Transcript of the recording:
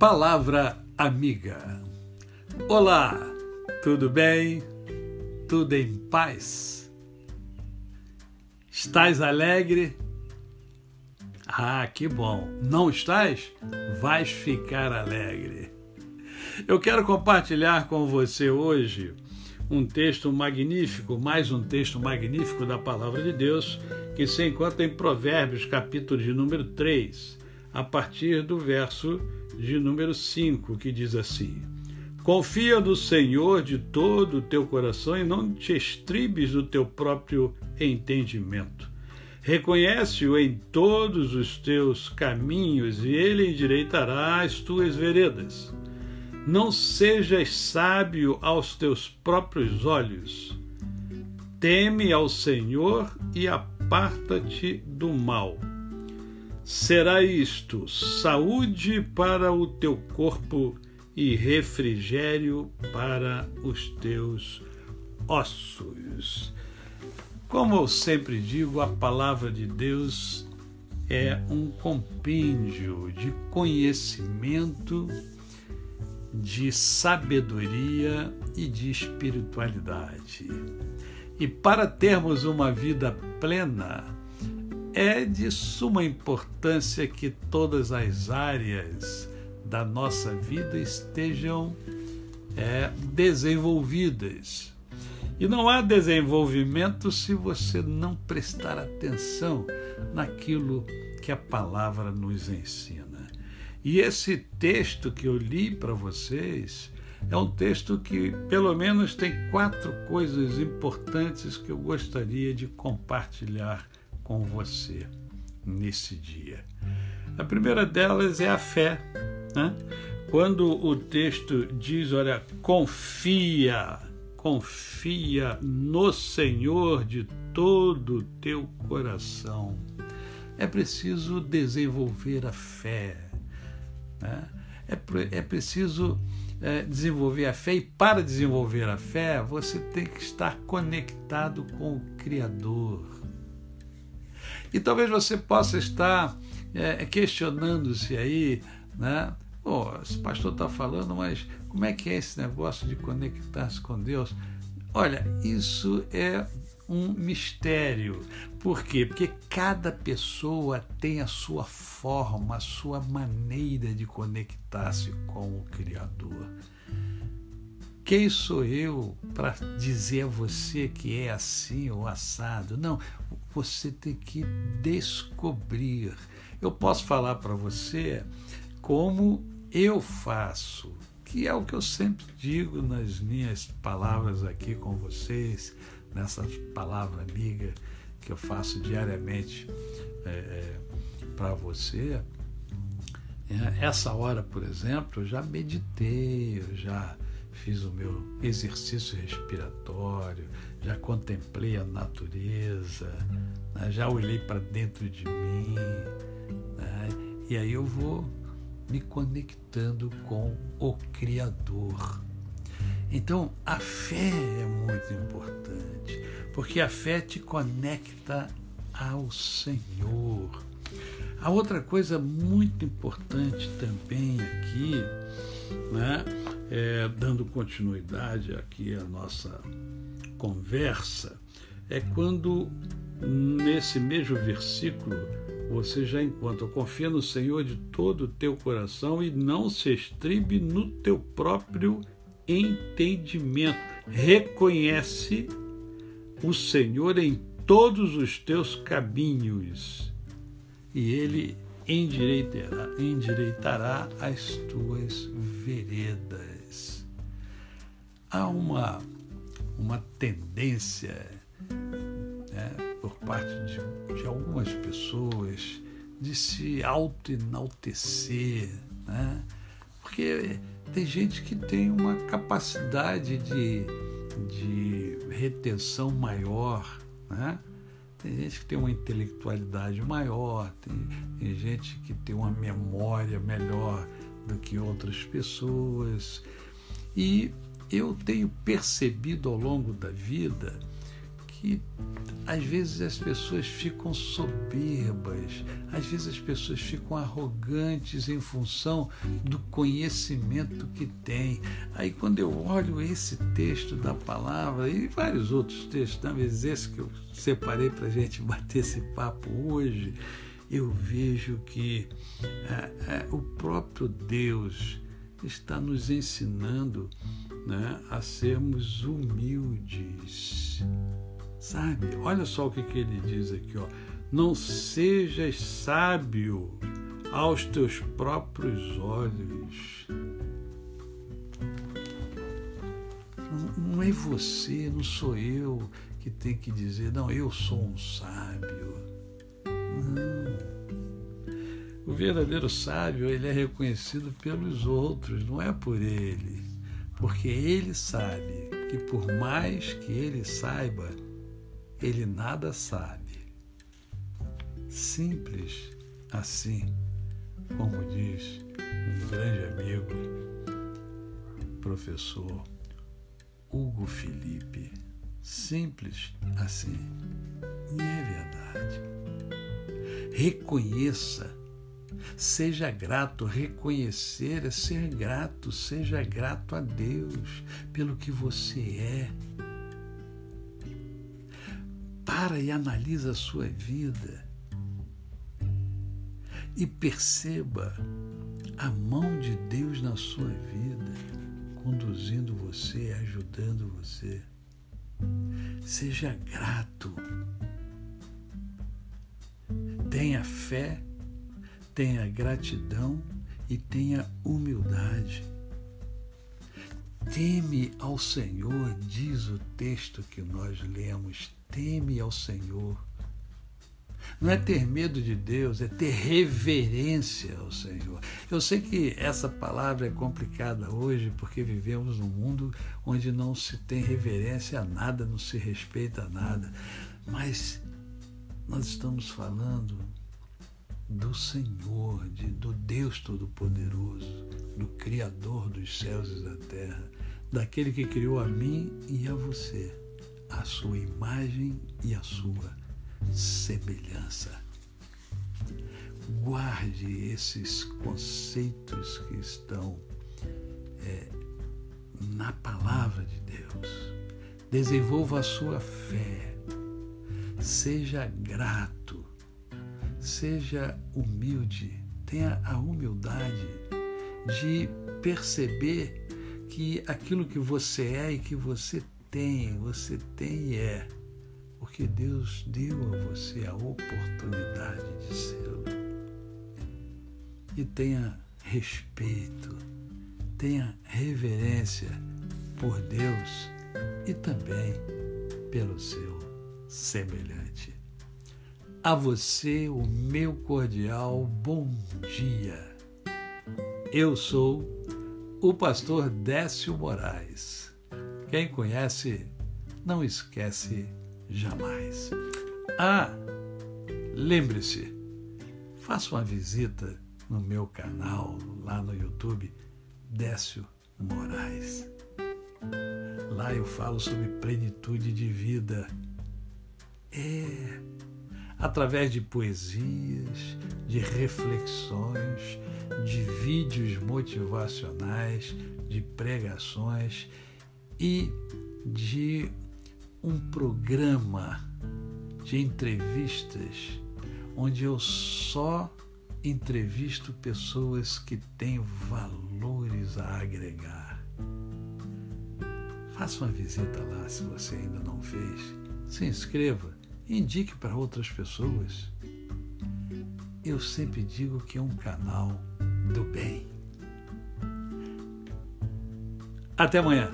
Palavra Amiga. Olá, tudo bem? Tudo em paz? Estás alegre? Ah, que bom! Não estás? Vais ficar alegre. Eu quero compartilhar com você hoje um texto magnífico, mais um texto magnífico da Palavra de Deus, que se encontra em Provérbios, capítulo de número 3, a partir do verso de número 5, que diz assim: Confia no Senhor de todo o teu coração e não te estribes do teu próprio entendimento. Reconhece-o em todos os teus caminhos e ele endireitará as tuas veredas. Não sejas sábio aos teus próprios olhos. Teme ao Senhor e aparta-te do mal será isto: saúde para o teu corpo e refrigério para os teus ossos. Como eu sempre digo, a palavra de Deus é um compêndio de conhecimento, de sabedoria e de espiritualidade. E para termos uma vida plena, é de suma importância que todas as áreas da nossa vida estejam é, desenvolvidas. E não há desenvolvimento se você não prestar atenção naquilo que a palavra nos ensina. E esse texto que eu li para vocês é um texto que, pelo menos, tem quatro coisas importantes que eu gostaria de compartilhar com você nesse dia. A primeira delas é a fé. Né? Quando o texto diz, olha, confia, confia no Senhor de todo o teu coração. É preciso desenvolver a fé. Né? É, é preciso é, desenvolver a fé, e para desenvolver a fé, você tem que estar conectado com o Criador. E talvez você possa estar é, questionando-se aí, né? Pô, esse pastor está falando, mas como é que é esse negócio de conectar-se com Deus? Olha, isso é um mistério. Por quê? Porque cada pessoa tem a sua forma, a sua maneira de conectar-se com o Criador. Quem sou eu para dizer a você que é assim ou assado? Não, você tem que descobrir. Eu posso falar para você como eu faço, que é o que eu sempre digo nas minhas palavras aqui com vocês, nessa palavra amiga que eu faço diariamente é, é, para você. É, essa hora, por exemplo, eu já meditei, eu já fiz o meu exercício respiratório, já contemplei a natureza, né? já olhei para dentro de mim, né? e aí eu vou me conectando com o Criador. Então, a fé é muito importante, porque a fé te conecta ao Senhor. A outra coisa muito importante também aqui, né, é, dando continuidade aqui à nossa conversa, é quando nesse mesmo versículo você já encontra: confia no Senhor de todo o teu coração e não se estribe no teu próprio entendimento. Reconhece o Senhor em todos os teus caminhos e ele endireitará, endireitará as tuas veredas. Há uma, uma tendência né, por parte de, de algumas pessoas de se auto-enaltecer, né? porque tem gente que tem uma capacidade de, de retenção maior, né? Tem gente que tem uma intelectualidade maior, tem, tem gente que tem uma memória melhor do que outras pessoas. E eu tenho percebido ao longo da vida que às vezes as pessoas ficam soberbas, às vezes as pessoas ficam arrogantes em função do conhecimento que têm. Aí quando eu olho esse texto da palavra e vários outros textos, talvez esse que eu separei para a gente bater esse papo hoje, eu vejo que é, é, o próprio Deus está nos ensinando né, a sermos humildes. Sabe? Olha só o que, que ele diz aqui, ó. Não sejas sábio aos teus próprios olhos. Não, não é você, não sou eu que tem que dizer, não, eu sou um sábio. Não. O verdadeiro sábio, ele é reconhecido pelos outros, não é por ele. Porque ele sabe que por mais que ele saiba, ele nada sabe. Simples assim, como diz um grande amigo, professor Hugo Felipe. Simples assim. E é verdade. Reconheça, seja grato. Reconhecer é ser grato. Seja grato a Deus pelo que você é para e analisa a sua vida e perceba a mão de Deus na sua vida, conduzindo você, ajudando você. Seja grato. Tenha fé, tenha gratidão e tenha humildade. Teme ao Senhor, diz o texto que nós lemos teme ao Senhor. Não é ter medo de Deus, é ter reverência ao Senhor. Eu sei que essa palavra é complicada hoje porque vivemos num mundo onde não se tem reverência a nada, não se respeita a nada. Mas nós estamos falando do Senhor, de, do Deus Todo-Poderoso, do Criador dos céus e da terra, daquele que criou a mim e a você a sua imagem e a sua semelhança. Guarde esses conceitos que estão é, na palavra de Deus. Desenvolva a sua fé. Seja grato. Seja humilde. Tenha a humildade de perceber que aquilo que você é e que você tem, você tem e é, porque Deus deu a você a oportunidade de ser. E tenha respeito, tenha reverência por Deus e também pelo seu semelhante. A você o meu cordial bom dia. Eu sou o pastor Décio Moraes quem conhece, não esquece jamais. Ah, lembre-se, faça uma visita no meu canal lá no YouTube, Décio Moraes. Lá eu falo sobre plenitude de vida. É, através de poesias, de reflexões, de vídeos motivacionais, de pregações e de um programa de entrevistas onde eu só entrevisto pessoas que têm valores a agregar. Faça uma visita lá se você ainda não fez. Se inscreva, indique para outras pessoas. Eu sempre digo que é um canal do bem. Até amanhã.